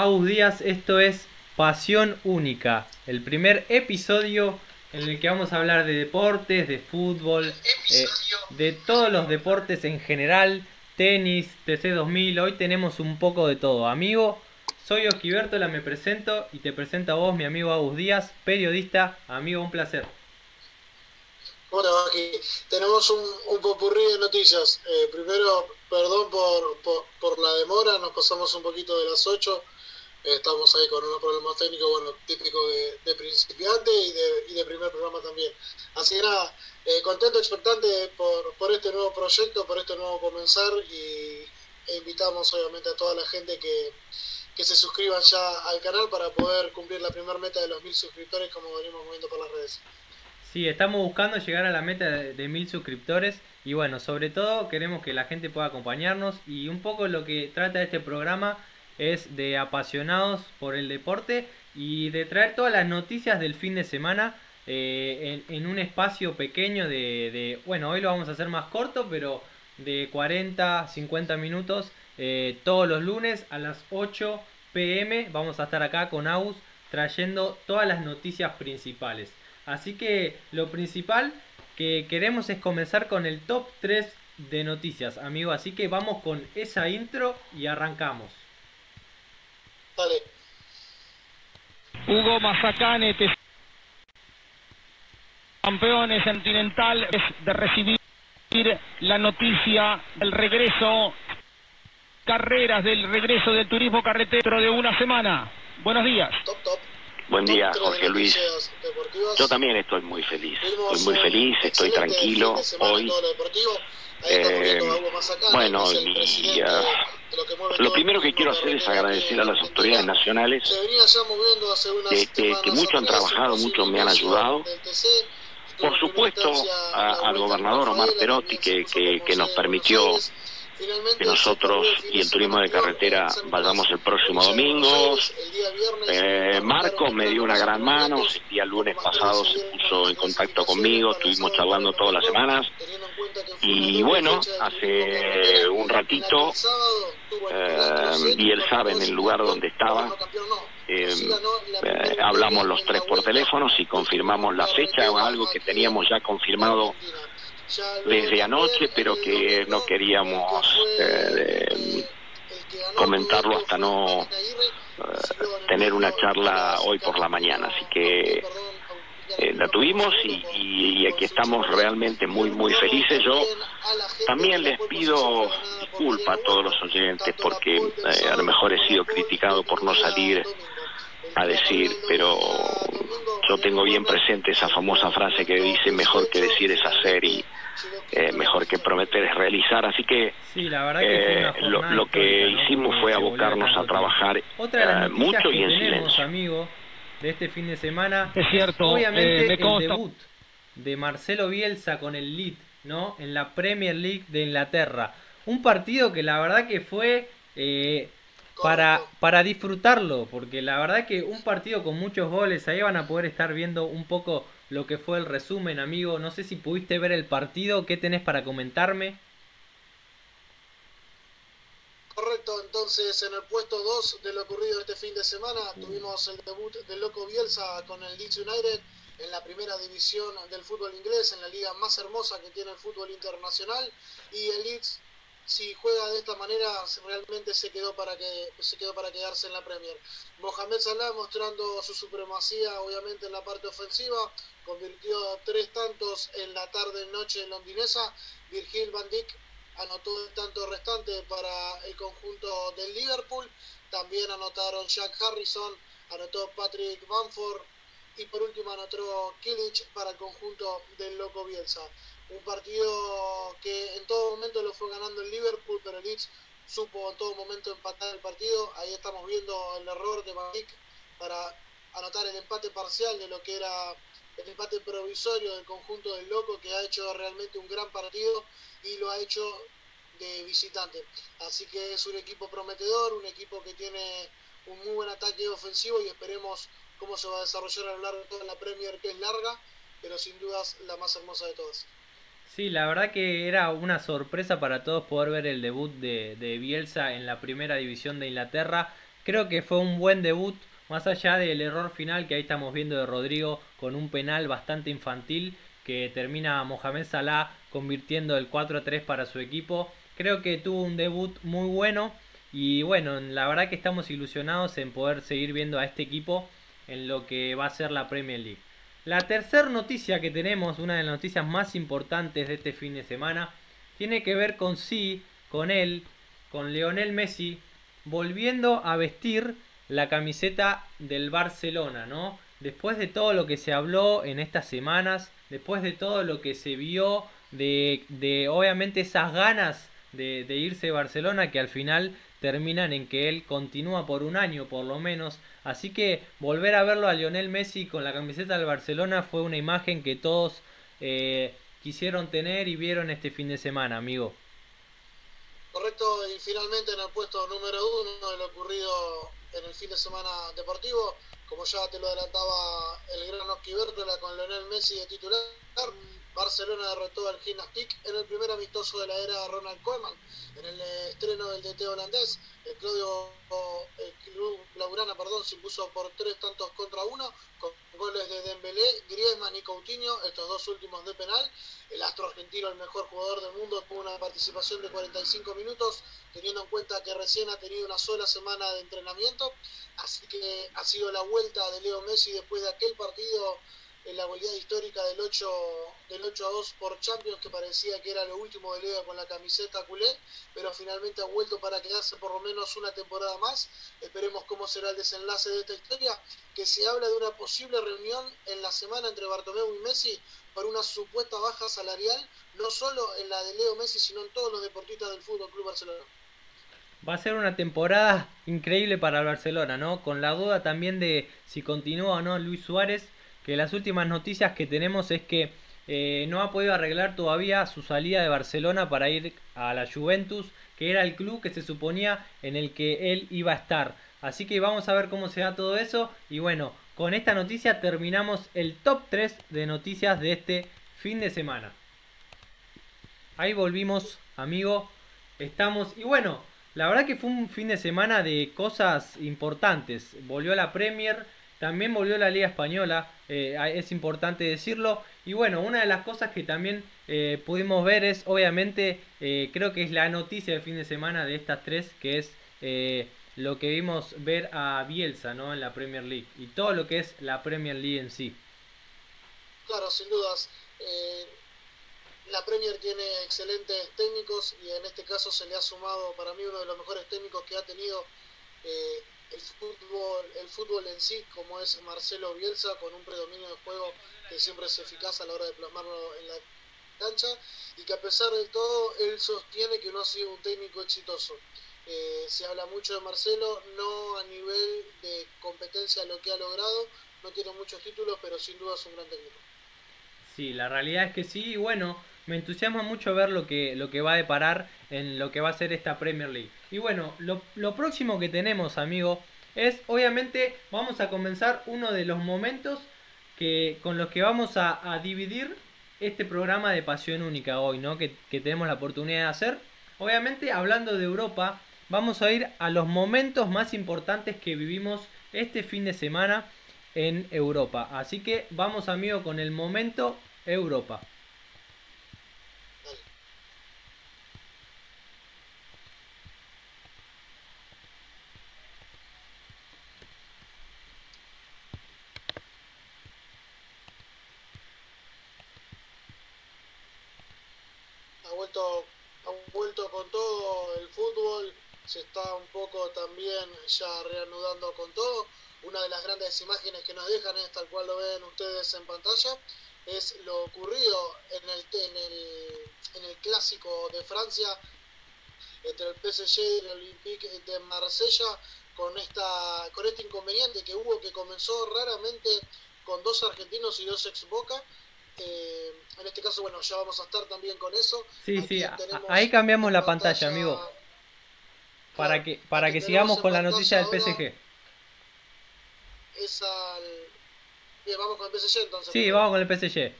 Agus Díaz. Esto es Pasión Única, el primer episodio en el que vamos a hablar de deportes, de fútbol, eh, de todos los deportes en general, tenis, TC2000. Hoy tenemos un poco de todo. Amigo, soy Osquibertola, me presento y te presento a vos, mi amigo Agus Díaz, periodista. Amigo, un placer. Bueno, aquí tenemos un, un popurrí de noticias. Eh, primero, perdón por, por, la demora, nos pasamos un poquito de las 8. Estamos ahí con unos problemas técnicos, bueno, típico de, principiante y de, y de, primer programa también. Así que nada, eh, contento, expectante por, por este nuevo proyecto, por este nuevo comenzar y e invitamos obviamente a toda la gente que, que se suscriban ya al canal para poder cumplir la primera meta de los mil suscriptores como venimos moviendo por las redes. Sí, estamos buscando llegar a la meta de, mil suscriptores y bueno, sobre todo queremos que la gente pueda acompañarnos y un poco lo que trata este programa es de apasionados por el deporte y de traer todas las noticias del fin de semana eh, en, un espacio pequeño de, bueno, hoy lo vamos a hacer más corto, pero de 40, 50 minutos eh, todos los lunes a las 8 pm vamos a estar acá con Aus trayendo todas las noticias principales. Así que lo principal que queremos es comenzar con el top 3 de noticias, amigo. Así que vamos con esa intro y arrancamos. Dale. Hugo Mazacane, campeones continental, es de recibir la noticia del regreso, carreras del regreso del turismo carretero de una semana. Buenos días. Top, top. Buen día, Jorge Luis. Yo también estoy muy feliz. Estoy muy feliz, estoy tranquilo hoy. Eh, bueno, y, lo primero que quiero hacer es agradecer a las autoridades nacionales que, que, mucho han trabajado, mucho me han ayudado. Por supuesto, al gobernador Omar Perotti, que, que nos permitió que nosotros y el turismo de carretera vayamos el próximo domingo. Eh, Marcos me dio una gran mano, el día lunes pasado se puso en contacto conmigo, estuvimos charlando todas las semanas. Y bueno, hace un ratito, eh, y él sabe en el lugar donde estaba, eh, hablamos los tres por teléfono y confirmamos la fecha, o algo que teníamos ya confirmado desde anoche, pero que no queríamos eh, comentarlo hasta no eh, tener una charla hoy por la mañana. Así que eh, la tuvimos y, aquí estamos realmente muy, muy felices. Yo también les pido disculpas a todos los oyentes porque a lo mejor he sido criticado por no salir a decir, pero yo tengo bien presente esa famosa frase que dice mejor que decir es hacer y eh, mejor que prometer es realizar. Así que, eh, lo, que hicimos fue abocarnos a trabajar eh, mucho y en silencio. Amigo, de este fin de semana es cierto, obviamente el debut de Marcelo Bielsa con el Leeds, ¿no? En la Premier League de Inglaterra. Un partido que la verdad que fue para, para disfrutarlo, porque la verdad que un partido con muchos goles, ahí van a poder estar viendo un poco lo que fue el resumen, amigo. No sé si pudiste ver el partido, ¿qué tenés para comentarme? Correcto, entonces en el puesto 2 de lo ocurrido este fin de semana tuvimos el debut del Loco Bielsa con el Leeds United en la primera división del fútbol inglés, en la liga más hermosa que tiene el fútbol internacional y el Leeds si juega de esta manera realmente se quedó para que se quedó para quedarse en la Premier. Mohamed Salah mostrando su supremacía obviamente en la parte ofensiva, convirtió tres tantos en la tarde noche londinesa. Virgil van Dijk anotó el tanto restante para el conjunto del Liverpool. También anotaron Jack Harrison, anotó Patrick Bamford y por último anotó Kilich para el conjunto del Loco Bielsa. Un partido que en todo momento lo fue ganando el Liverpool, pero el Leeds supo en todo momento empatar el partido. Ahí estamos viendo el error de Van para anotar el empate parcial de lo que era el empate provisorio del conjunto del Loco, que ha hecho realmente un gran partido y lo ha hecho de visitante. Así que es un equipo prometedor, un equipo que tiene un muy buen ataque ofensivo y esperemos cómo se va a desarrollar a lo largo de toda la Premier, que es larga, pero sin dudas la más hermosa de todas. Sí, la verdad que era una sorpresa para todos poder ver el debut de, de Bielsa en la primera división de Inglaterra. Creo que fue un buen debut, más allá del error final que ahí estamos viendo de Rodrigo con un penal bastante infantil que termina Mohamed Salah convirtiendo el 4-3 para su equipo. Creo que tuvo un debut muy bueno y bueno, la verdad que estamos ilusionados en poder seguir viendo a este equipo en lo que va a ser la Premier League. La tercera noticia que tenemos, una de las noticias más importantes de este fin de semana, tiene que ver con sí, con él, con Leonel Messi, volviendo a vestir la camiseta del Barcelona, ¿no? Después de todo lo que se habló en estas semanas, después de todo lo que se vio, de, de obviamente esas ganas de, de irse a Barcelona que al final terminan en que él continúa por un año por lo menos. Así que volver a verlo a Lionel Messi con la camiseta del Barcelona fue una imagen que todos eh, quisieron tener y vieron este fin de semana, amigo. Correcto, y finalmente en el puesto número uno de lo ocurrido en el fin de semana deportivo, como ya te lo adelantaba el gran Oski con Lionel Messi de titular, Barcelona derrotó al Gymnastic en el primer amistoso de la era Ronald Koeman. En el estreno del DT holandés, el Claudio el Club Blaugrana perdón, se impuso por tres tantos contra uno, con goles de Dembélé, Griezmann y Coutinho, estos dos últimos de penal. El astro argentino, el mejor jugador del mundo, tuvo una participación de 45 minutos, teniendo en cuenta que recién ha tenido una sola semana de entrenamiento. Así que ha sido la vuelta de Leo Messi después de aquel partido la goleada histórica del 8, del 8 a 2 por Champions, que parecía que era lo último de Liga con la camiseta culé, pero finalmente ha vuelto para quedarse por lo menos una temporada más. Esperemos cómo será el desenlace de esta historia, que se habla de una posible reunión en la semana entre Bartomeu y Messi por una supuesta baja salarial, no solo en la de Leo Messi, sino en todos los deportistas del Fútbol Club Barcelona. Va a ser una temporada increíble para el Barcelona, ¿no? Con la duda también de si continúa o no Luis Suárez que las últimas noticias que tenemos es que eh, no ha podido arreglar todavía su salida de Barcelona para ir a la Juventus, que era el club que se suponía en el que él iba a estar. Así que vamos a ver cómo se da todo eso. Y bueno, con esta noticia terminamos el top 3 de noticias de este fin de semana. Ahí volvimos, amigo. Estamos. Y bueno, la verdad que fue un fin de semana de cosas importantes. Volvió a la Premier también volvió la Liga Española, eh, es importante decirlo. Y bueno, una de las cosas que también eh, pudimos ver es, obviamente, eh, creo que es la noticia del fin de semana de estas tres, que es lo que vimos ver a Bielsa ¿no? en la Premier League y todo lo que es la Premier League en sí. Claro, sin dudas. la Premier tiene excelentes técnicos y en este caso se le ha sumado para mí uno de los mejores técnicos que ha tenido el fútbol, el fútbol en sí, como es Marcelo Bielsa, con un predominio de juego que siempre es eficaz a la hora de plasmarlo en la cancha, y que a pesar de todo, él sostiene que no ha sido un técnico exitoso. Eh, se habla mucho de Marcelo, no a nivel de competencia lo que ha logrado, no tiene muchos títulos, pero sin duda es un gran técnico. Sí, la realidad es que sí, y bueno, me entusiasma mucho ver lo que, lo que va a deparar en lo que va a ser esta Premier League. Y bueno, lo, próximo que tenemos, amigo, es obviamente vamos a comenzar uno de los momentos que, con los que vamos a, dividir este programa de Pasión Única hoy, ¿no? Que, que tenemos la oportunidad de hacer. Obviamente, hablando de Europa, vamos a ir a los momentos más importantes que vivimos este fin de semana en Europa. Así que vamos, amigo, con el momento Europa. Ha vuelto con todo el fútbol, se está un poco también ya reanudando con todo. Una de las grandes imágenes que nos dejan es tal cual lo ven ustedes en pantalla, es lo ocurrido en el, en el, en el clásico de Francia entre el PSG y el Olympique de Marsella con esta con este inconveniente que hubo que comenzó raramente con dos argentinos y dos ex Boca eh, en este caso, bueno, ya vamos a estar también con eso. Sí, sí, ahí cambiamos la pantalla, amigo. Para que, para que sigamos con la noticia del PSG. Bien, vamos con el PSG entonces. Sí, vamos con el PSG.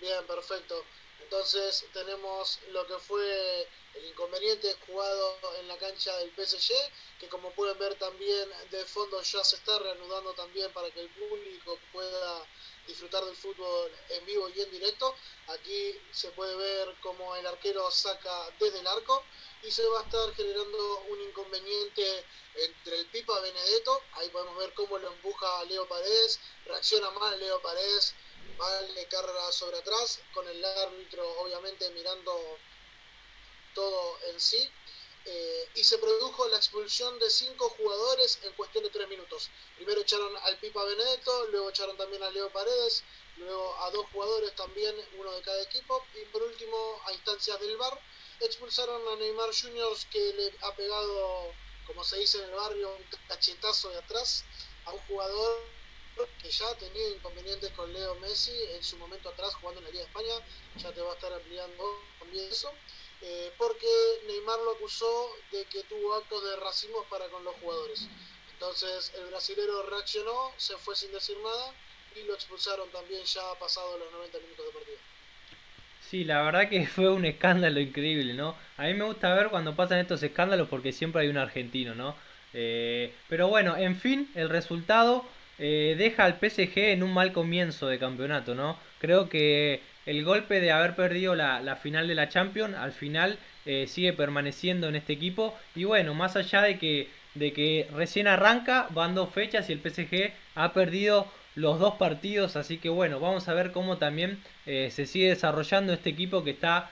Bien, perfecto. Entonces tenemos lo que fue el inconveniente jugado en la cancha del PSG, que como pueden ver también de fondo ya se está reanudando también para que el público pueda disfrutar del fútbol en vivo y en directo. Aquí se puede ver cómo el arquero saca desde el arco y se va a estar generando un inconveniente entre el Pipa Benedetto, ahí podemos ver cómo lo empuja Leo Paredes, reacciona mal Leo Paredes, le carga sobre atrás, con el árbitro obviamente mirando todo en sí. Eh, y se produjo la expulsión de cinco jugadores en cuestión de tres minutos. Primero echaron al Pipa Benedetto, luego echaron también a Leo Paredes, luego a dos jugadores también, uno de cada equipo, y por último, a instancias del VAR, expulsaron a Neymar Juniors que le ha pegado, como se dice en el barrio, un cachetazo de atrás a un jugador que ya ha tenido inconvenientes con Leo Messi en su momento atrás jugando en la Liga de España, ya te va a estar ampliando también eso, eh, porque Neymar lo acusó de que tuvo actos de racismo para con los jugadores. Entonces el brasilero reaccionó, se fue sin decir nada y lo expulsaron también ya pasado los 90 minutos de partido. Sí, la verdad que fue un escándalo increíble, ¿no? A mí me gusta ver cuando pasan estos escándalos porque siempre hay un argentino, ¿no? Eh, pero bueno, en fin, el resultado eh, deja al PSG en un mal comienzo de campeonato, ¿no? Creo que el golpe de haber perdido la, final de la Champions al final eh, sigue permaneciendo en este equipo. Y bueno, más allá de que, recién arranca, van dos fechas y el PSG ha perdido los dos partidos, así que bueno, vamos a ver cómo también eh, se sigue desarrollando este equipo que está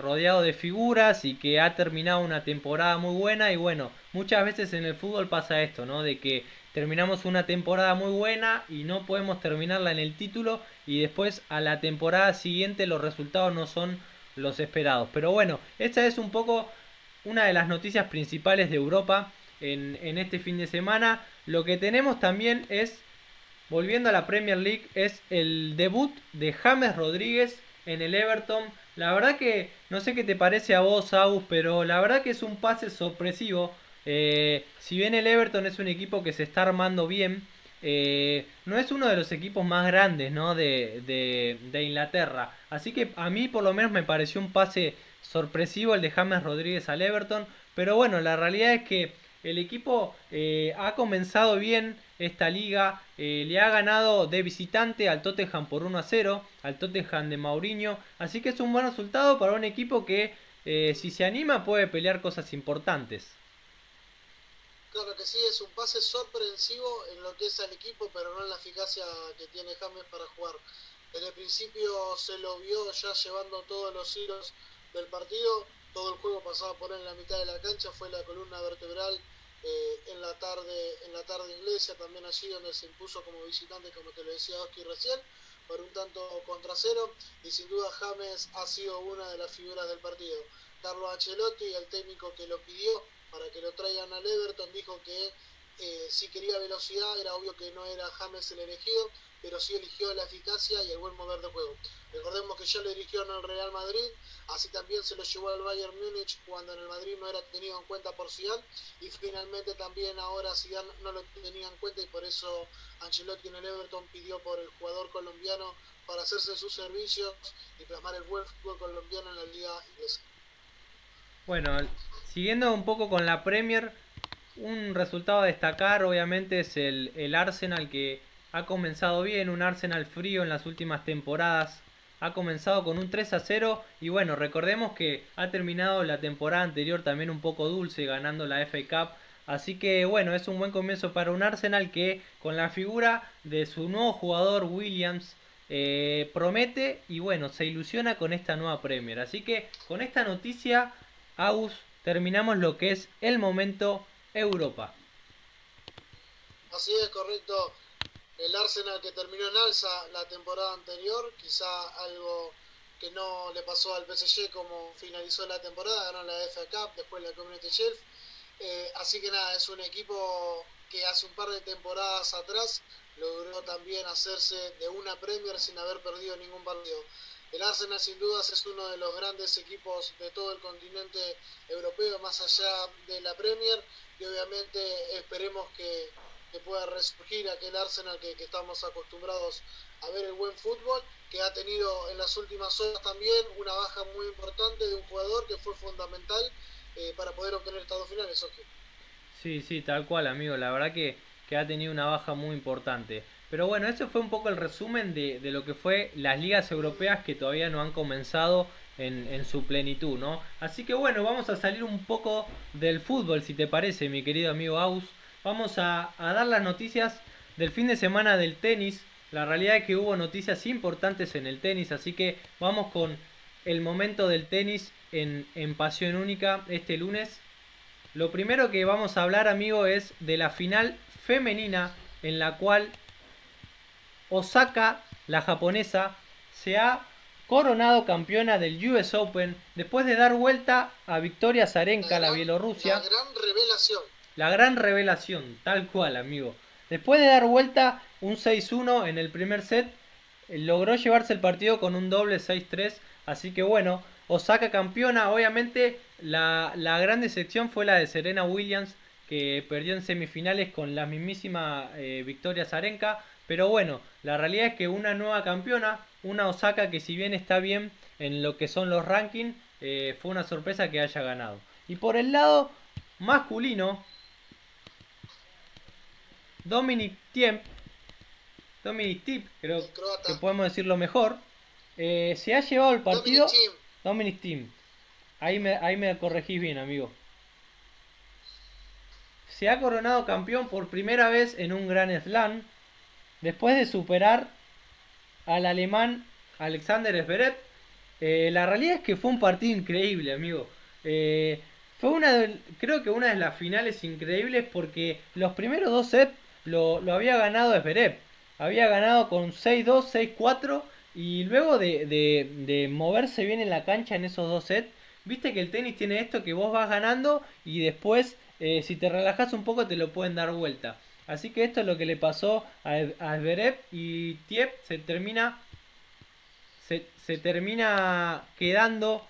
rodeado de figuras y que ha terminado una temporada muy buena. Y bueno, muchas veces en el fútbol pasa esto, ¿no? De que terminamos una temporada muy buena y no podemos terminarla en el título y después a la temporada siguiente los resultados no son los esperados. Pero bueno, esta es un poco una de las noticias principales de Europa en, este fin de semana. Lo que tenemos también es, volviendo a la Premier League, es el debut de James Rodríguez en el Everton. La verdad que no sé qué te parece a vos, Agus, pero la verdad que es un pase sorpresivo eh, si bien el Everton es un equipo que se está armando bien, eh, no es uno de los equipos más grandes de, Inglaterra. Así que a mí por lo menos me pareció un pase sorpresivo el de James Rodríguez al Everton. Pero bueno, la realidad es que el equipo eh, ha comenzado bien esta liga. le ha ganado de visitante al Tottenham por 1 a 0. Al Tottenham de Mauriño. Así que es un buen resultado para un equipo que si se anima puede pelear cosas importantes. Claro que sí, es un pase sorpresivo en lo que es al equipo, pero no en la eficacia que tiene James para jugar. Desde el principio se lo vio ya llevando todos los hilos del partido, todo el juego pasaba por él en la mitad de la cancha, fue la columna vertebral eh, en la tarde en la tarde inglesa, también allí donde se impuso como visitante, como te lo decía Oski recién, por un tanto contra cero, y sin duda James ha sido una de las figuras del partido. Carlos Ancelotti, el técnico que lo pidió, para que lo traigan al Everton, dijo que eh, si quería velocidad, era obvio que no era James el elegido, pero sí eligió la eficacia y el buen mover de juego. Recordemos que ya lo dirigió en el Real Madrid, así también se lo llevó al Bayern Múnich cuando en el Madrid no era tenido en cuenta por Zidane y finalmente también ahora Zidane no lo tenía en cuenta y por eso Ancelotti en el Everton pidió por el jugador colombiano para hacerse sus servicios y plasmar el buen fútbol colombiano en la liga inglesa. Bueno, siguiendo un poco con la Premier, un resultado a destacar obviamente es el, el Arsenal que ha comenzado bien, un Arsenal frío en las últimas temporadas. Ha comenzado con un 3 a 0 y bueno, recordemos que ha terminado la temporada anterior también un poco dulce ganando la FA Cup. Así que bueno, es un buen comienzo para un Arsenal que con la figura de su nuevo jugador Williams eh, promete y bueno, se ilusiona con esta nueva Premier. Así que con esta noticia Aus, terminamos lo que es el momento Europa. Así es, correcto. El Arsenal que terminó en alza la temporada anterior, quizá algo que no le pasó al PSG como finalizó la temporada, ganó la FA Cup, después la Community Shield. Eh, así que nada, es un equipo que hace un par de temporadas atrás logró también hacerse de una Premier sin haber perdido ningún partido. El Arsenal sin dudas es uno de los grandes equipos de todo el continente europeo, más allá de la Premier, y obviamente esperemos que, pueda resurgir aquel Arsenal que, estamos acostumbrados a ver el buen fútbol, que ha tenido en las últimas horas también una baja muy importante de un jugador que fue fundamental eh, para poder obtener estas dos finales, Oje. Sí, sí, tal cual, amigo. La verdad que, que, ha tenido una baja muy importante. Pero bueno, ese fue un poco el resumen de, de lo que fue las ligas europeas que todavía no han comenzado en, en, su plenitud, ¿no? Así que bueno, vamos a salir un poco del fútbol, si te parece, mi querido amigo Aus. Vamos a, a dar las noticias del fin de semana del tenis. La realidad es que hubo noticias importantes en el tenis, así que vamos con el momento del tenis en, en Pasión Única este lunes. Lo primero que vamos a hablar, amigo, es de la final femenina en la cual Osaka, la japonesa, se ha coronado campeona del US Open después de dar vuelta a Victoria Zarenka, la, Bielorrusia. La gran revelación. La gran revelación, tal cual, amigo. Después de dar vuelta un 6-1 en el primer set, eh, logró llevarse el partido con un doble 6-3. Así que bueno, Osaka campeona. Obviamente la, la gran decepción fue la de Serena Williams, que perdió en semifinales con la mismísima eh, Victoria Zarenka. Pero bueno, la realidad es que una nueva campeona, una Osaka que si bien está bien en lo que son los rankings, eh, fue una sorpresa que haya ganado. Y por el lado masculino, Dominic Thiem, Dominic Tip, creo que podemos decirlo mejor, eh, se ha llevado el partido. Dominic Thiem. Ahí me, ahí me corregís bien, amigo. Se ha coronado campeón por primera vez en un Gran Slam después de superar al alemán Alexander Zverev. Eh, la realidad es que fue un partido increíble, amigo. Eh, fue una de, creo que una de las finales increíbles porque los primeros dos sets lo, había ganado Zverev. Había ganado con 6-2, 6-4 y luego de, moverse bien en la cancha en esos dos sets, viste que el tenis tiene esto que vos vas ganando y después eh, si te relajas un poco te lo pueden dar vuelta. Así que esto es lo que le pasó a, a y Tiep se termina se, termina quedando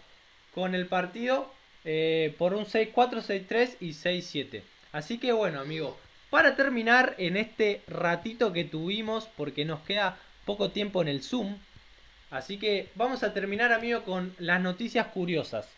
con el partido eh, por un 6-4, 6-3 y 6-7. Así que bueno, amigo, para terminar en este ratito que tuvimos, porque nos queda poco tiempo en el Zoom, así que vamos a terminar, amigo, con las noticias curiosas.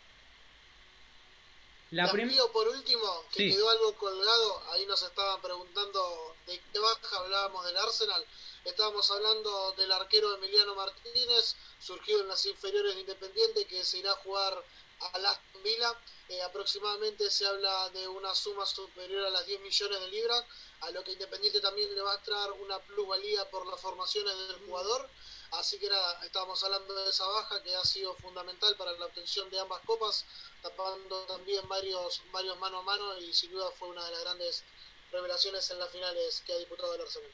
La por último, que quedó algo colgado, ahí nos estaban preguntando de qué baja hablábamos del Arsenal. Estábamos hablando del arquero Emiliano Martínez, surgido en las inferiores de Independiente, que se irá a jugar a Aston Villa. Eh, aproximadamente se habla de una suma superior a las 10 millones de libras, a lo que Independiente también le va a traer una plusvalía por las formaciones del jugador. Así que nada, estábamos hablando de esa baja que ha sido fundamental para la obtención de ambas copas, tapando también varios, varios mano a mano y sin duda fue una de las grandes revelaciones en las finales que ha disputado el Arsenal.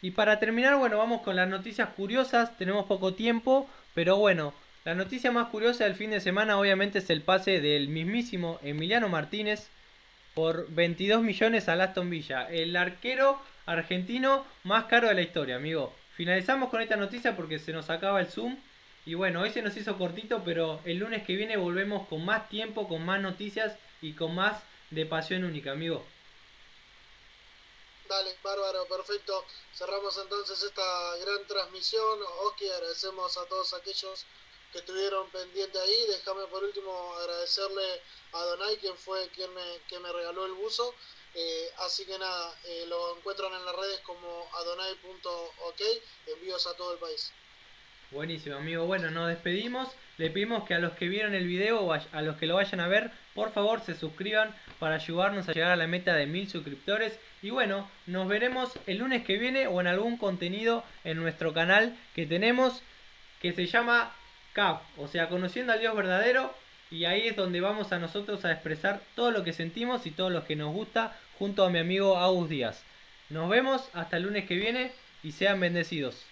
Y para terminar, bueno, vamos con las noticias curiosas. Tenemos poco tiempo, pero bueno, la noticia más curiosa del fin de semana obviamente es el pase del mismísimo Emiliano Martínez por 22 millones al Aston Villa. El arquero argentino más caro de la historia, amigo. Finalizamos con esta noticia porque se nos acaba el Zoom. Y bueno, hoy se nos hizo cortito, pero el lunes que viene volvemos con más tiempo, con más noticias y con más de pasión única, amigo. Dale, bárbaro, perfecto. Cerramos entonces esta gran transmisión. Ok, agradecemos a todos aquellos que estuvieron pendientes ahí. Déjame por último agradecerle a Donay, quien fue quien me, que me regaló el buzo. Eh, así que nada, eh, lo encuentran en las redes como adonai.ok. Envíos a todo el país. Buenísimo, amigo. Bueno, nos despedimos. Le pedimos que a los que vieron el video o a los que lo vayan a ver, por favor se suscriban para ayudarnos a llegar a la meta de mil suscriptores. Y bueno, nos veremos el lunes que viene o en algún contenido en nuestro canal que tenemos que se llama CAP, o sea, conociendo al Dios verdadero. Y ahí es donde vamos a nosotros a expresar todo lo que sentimos y todo lo que nos gusta junto a mi amigo Agus Díaz. Nos vemos hasta el lunes que viene y sean bendecidos.